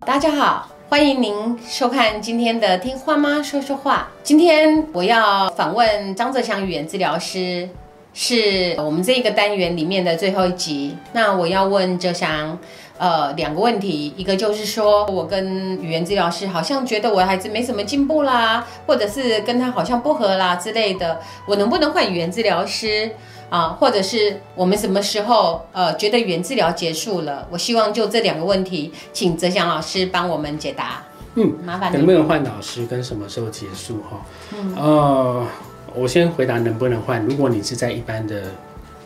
大家好，欢迎您收看今天的《听话妈说说话》。今天我要访问张泽祥语言治疗师，是我们这一个单元里面的最后一集。那我要问哲祥，呃，两个问题，一个就是说我跟语言治疗师好像觉得我的孩子没什么进步啦，或者是跟他好像不合啦之类的，我能不能换语言治疗师？啊，或者是我们什么时候呃觉得语言治疗结束了？我希望就这两个问题，请哲祥老师帮我们解答。嗯，麻烦能不能换老师跟什么时候结束哈？嗯，呃，我先回答能不能换。如果你是在一般的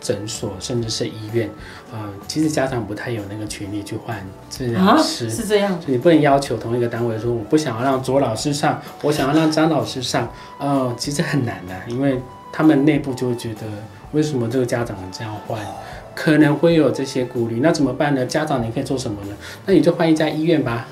诊所，甚至是医院，呃，其实家长不太有那个权利去换治疗师，是这样，你不能要求同一个单位说我不想要让左老师上，我想要让张老师上，呃，其实很难的，因为他们内部就会觉得。为什么这个家长这样换？可能会有这些顾虑，那怎么办呢？家长你可以做什么呢？那你就换一家医院吧，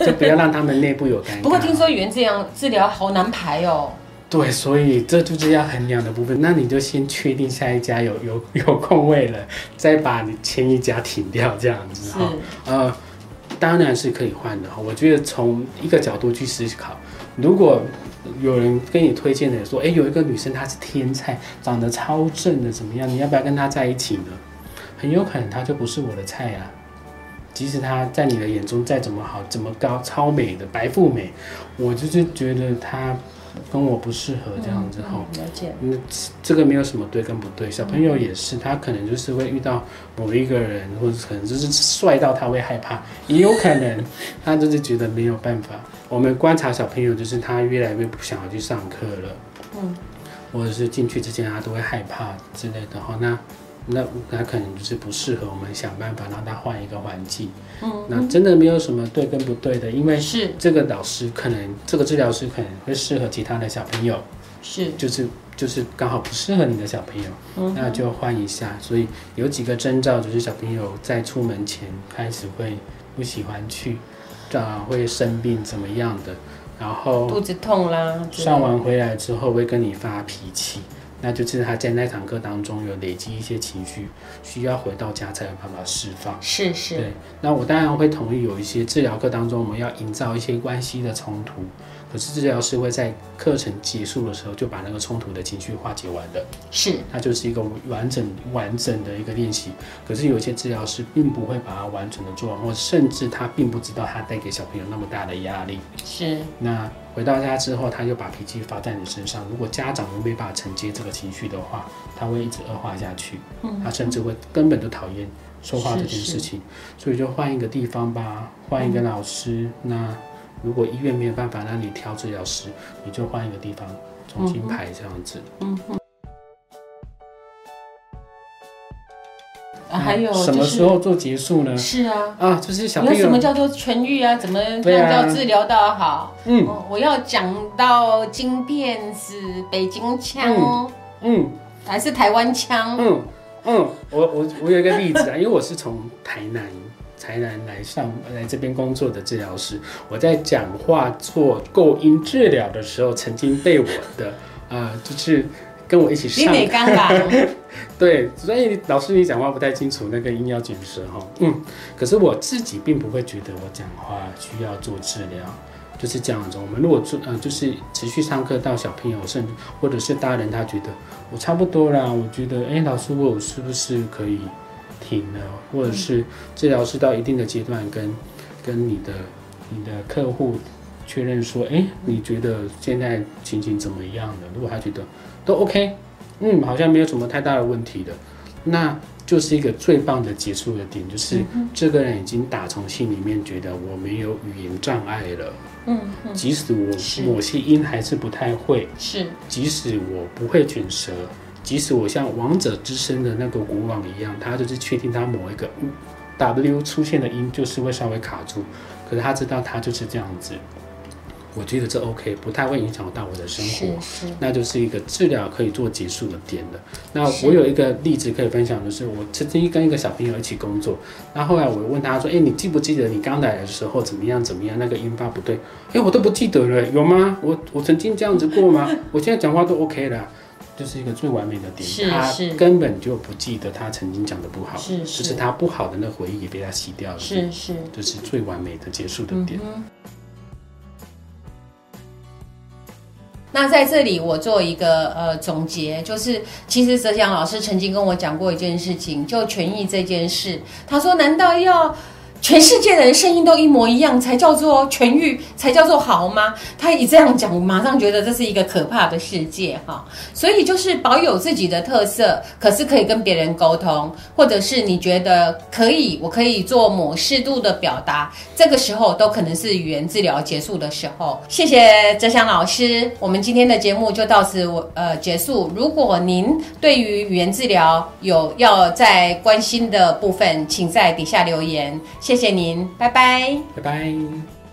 就不要让他们内部有尴尬。不过听说语言这样治疗好难排哦。对，所以这就是要衡量的部分。那你就先确定下一家有有有空位了，再把你前一家停掉，这样子哈。呃，当然是可以换的哈。我觉得从一个角度去思考，如果。有人跟你推荐的说，哎，有一个女生她是天才，长得超正的，怎么样？你要不要跟她在一起呢？很有可能她就不是我的菜啊。即使她在你的眼中再怎么好，怎么高超美的白富美，我就是觉得她。跟我不适合这样子哈，了解。嗯，这个没有什么对跟不对，小朋友也是，他可能就是会遇到某一个人，或者可能就是帅到他会害怕，也有可能 他就是觉得没有办法。我们观察小朋友，就是他越来越不想要去上课了，嗯，或者是进去之前他都会害怕之类的哈，那。那那可能就是不适合我们想办法让他换一个环境。嗯，那真的没有什么对跟不对的，因为是这个老师可能这个治疗师可能会适合其他的小朋友，是就是就是刚好不适合你的小朋友，那就换一下。所以有几个征兆就是小朋友在出门前开始会不喜欢去，啊会生病怎么样的，然后肚子痛啦，上完回来之后会跟你发脾气。那就是他在那堂课当中有累积一些情绪，需要回到家才有办法释放。是是。对，那我当然会同意有一些治疗课当中我们要营造一些关系的冲突。可是治疗师会在课程结束的时候就把那个冲突的情绪化解完了，是，它就是一个完整完整的一个练习。可是有些治疗师并不会把它完整的做完，或甚至他并不知道他带给小朋友那么大的压力。是，那回到家之后，他就把脾气发在你身上。如果家长都没办法承接这个情绪的话，他会一直恶化下去。嗯，他甚至会根本就讨厌说话这件事情。所以就换一个地方吧，换一个老师。那。如果医院没有办法让你挑治疗师，你就换一个地方重新排这样子。嗯哼。还有什么时候做结束呢？是啊。啊，就是小朋友。什么叫做痊愈啊？怎么样叫治疗到好？嗯，我要讲到金片是北京腔，嗯，还是台湾腔？嗯嗯，我我我有一个例子啊，因为我是从台南。台南来上来这边工作的治疗师，我在讲话做构音治疗的时候，曾经被我的啊，就是跟我一起上。对，所以老师你讲话不太清楚，那个音要卷舌哈。嗯，可是我自己并不会觉得我讲话需要做治疗，就是这样子。我们如果做呃，就是持续上课到小朋友，甚至或者是大人，他觉得我差不多啦，我觉得哎，老师我是不是可以？停了，或者是治疗师到一定的阶段，跟跟你的你的客户确认说，哎，你觉得现在情形怎么样了？如果他觉得都 OK，嗯，好像没有什么太大的问题的，那就是一个最棒的结束的点，就是这个人已经打从心里面觉得我没有语言障碍了，嗯，即使我某些音还是不太会，是，即使我不会卷舌。即使我像王者之声的那个国王一样，他就是确定他某一个 W 出现的音就是会稍微卡住，可是他知道他就是这样子，我觉得这 OK，不太会影响到我的生活，那就是一个治疗可以做结束的点了。那我有一个例子可以分享的是，我曾经跟一个小朋友一起工作，那后来我问他说：“哎，你记不记得你刚来的时候怎么样怎么样？那个音发不对？哎，我都不记得了，有吗？我我曾经这样子过吗？我现在讲话都 OK 了。”就是一个最完美的点，是他根本就不记得他曾经讲的不好，是就是是他不好的那回忆也被他洗掉了，是是，这是最完美的结束的点。嗯。那在这里，我做一个呃总结，就是其实泽祥老师曾经跟我讲过一件事情，就权益这件事。他说：“难道要全世界的人声音都一模一样才叫做痊愈，才叫做好吗？”他一这样讲，我马上觉得这是一个可怕的世界哈。所以就是保有自己的特色，可是可以跟别人沟通，或者是你觉得可以，我可以做某适度的表达，这个时候都可能是语言治疗结束的时候。谢谢哲祥老师，我们今天的节目就到此呃结束。如果您对于语言治疗有要再关心的部分，请在底下留言。谢谢谢您，拜拜。拜拜。